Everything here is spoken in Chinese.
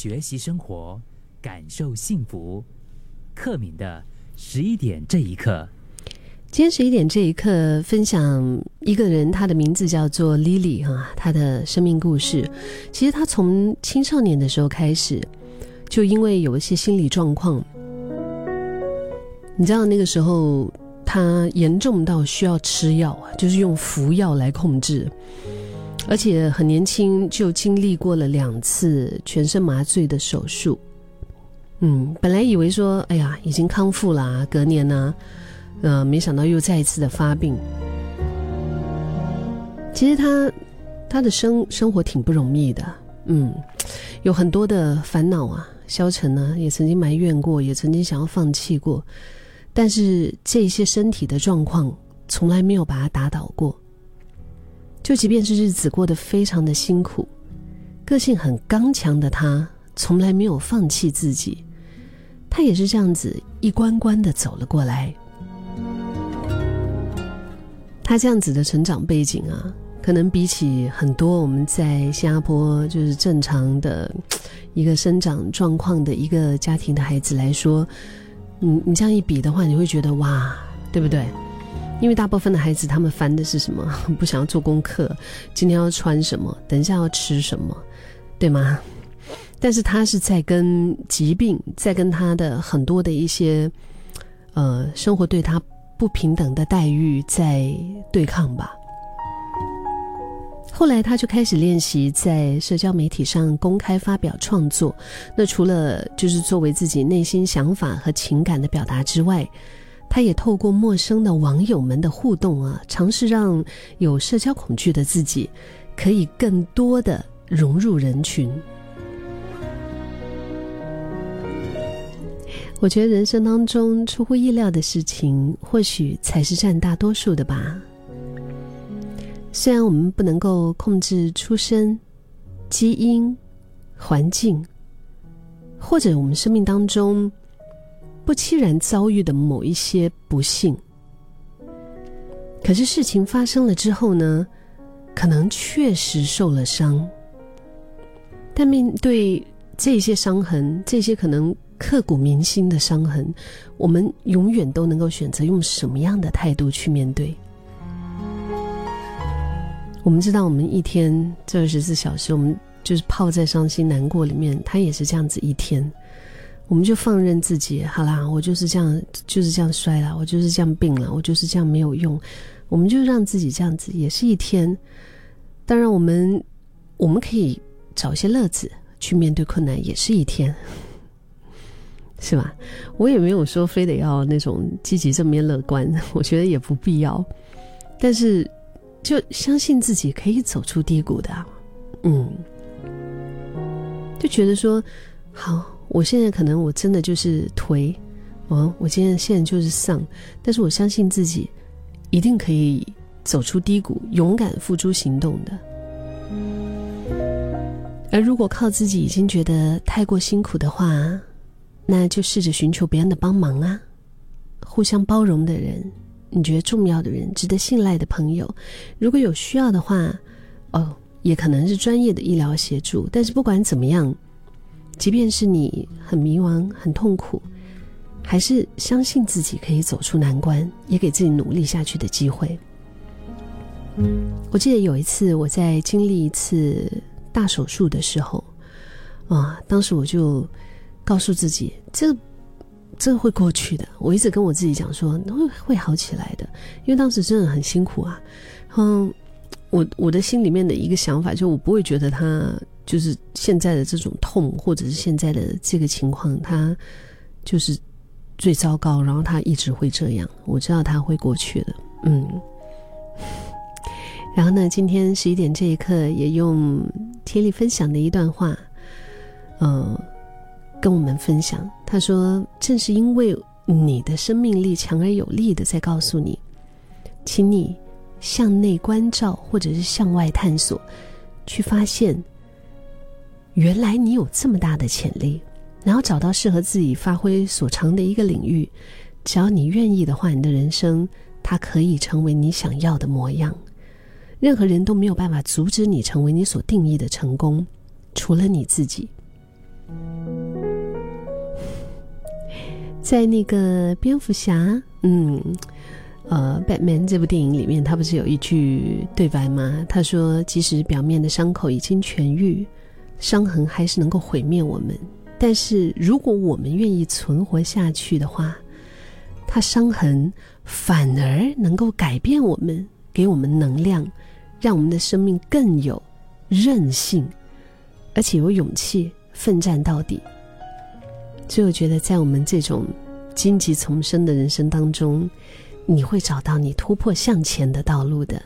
学习生活，感受幸福。克敏的十一点这一刻，今天十一点这一刻，分享一个人，他的名字叫做 Lily 哈，他的生命故事。其实他从青少年的时候开始，就因为有一些心理状况，你知道那个时候他严重到需要吃药，就是用服药来控制，而且很年轻就经历过了两次全身麻醉的手术。嗯，本来以为说，哎呀，已经康复了，隔年呢，呃，没想到又再一次的发病。其实他他的生生活挺不容易的，嗯，有很多的烦恼啊。消沉呢，也曾经埋怨过，也曾经想要放弃过，但是这些身体的状况从来没有把他打倒过。就即便是日子过得非常的辛苦，个性很刚强的他，从来没有放弃自己。他也是这样子一关关的走了过来。他这样子的成长背景啊，可能比起很多我们在新加坡就是正常的一个生长状况的一个家庭的孩子来说，你你这样一比的话，你会觉得哇，对不对？因为大部分的孩子他们烦的是什么？不想要做功课，今天要穿什么？等一下要吃什么？对吗？但是他是在跟疾病，在跟他的很多的一些，呃，生活对他不平等的待遇在对抗吧。后来他就开始练习在社交媒体上公开发表创作。那除了就是作为自己内心想法和情感的表达之外，他也透过陌生的网友们的互动啊，尝试让有社交恐惧的自己可以更多的融入人群。我觉得人生当中出乎意料的事情，或许才是占大多数的吧。虽然我们不能够控制出生、基因、环境，或者我们生命当中不期然遭遇的某一些不幸，可是事情发生了之后呢，可能确实受了伤。但面对这些伤痕，这些可能。刻骨铭心的伤痕，我们永远都能够选择用什么样的态度去面对。我们知道，我们一天这二十四小时，我们就是泡在伤心难过里面，他也是这样子一天。我们就放任自己，好啦，我就是这样，就是这样衰了，我就是这样病了，我就是这样没有用。我们就让自己这样子，也是一天。当然，我们我们可以找一些乐子去面对困难，也是一天。是吧？我也没有说非得要那种积极正面乐观，我觉得也不必要。但是，就相信自己可以走出低谷的，嗯，就觉得说，好，我现在可能我真的就是颓，哦，我今天现在就是丧，但是我相信自己一定可以走出低谷，勇敢付诸行动的。而如果靠自己已经觉得太过辛苦的话，那就试着寻求别人的帮忙啊，互相包容的人，你觉得重要的人，值得信赖的朋友，如果有需要的话，哦，也可能是专业的医疗协助。但是不管怎么样，即便是你很迷茫、很痛苦，还是相信自己可以走出难关，也给自己努力下去的机会。我记得有一次我在经历一次大手术的时候，啊，当时我就。告诉自己，这这会过去的。我一直跟我自己讲说，会会好起来的。因为当时真的很辛苦啊。嗯，我我的心里面的一个想法，就我不会觉得他就是现在的这种痛，或者是现在的这个情况，他就是最糟糕。然后他一直会这样，我知道他会过去的。嗯。然后呢，今天十一点这一刻，也用天力分享的一段话，嗯。跟我们分享，他说：“正是因为你的生命力强而有力的在告诉你，请你向内关照，或者是向外探索，去发现原来你有这么大的潜力，然后找到适合自己发挥所长的一个领域。只要你愿意的话，你的人生它可以成为你想要的模样。任何人都没有办法阻止你成为你所定义的成功，除了你自己。”在那个蝙蝠侠，嗯，呃，《Batman》这部电影里面，他不是有一句对白吗？他说：“即使表面的伤口已经痊愈，伤痕还是能够毁灭我们。但是如果我们愿意存活下去的话，它伤痕反而能够改变我们，给我们能量，让我们的生命更有韧性，而且有勇气奋战到底。”所以我觉得，在我们这种荆棘丛生的人生当中，你会找到你突破向前的道路的。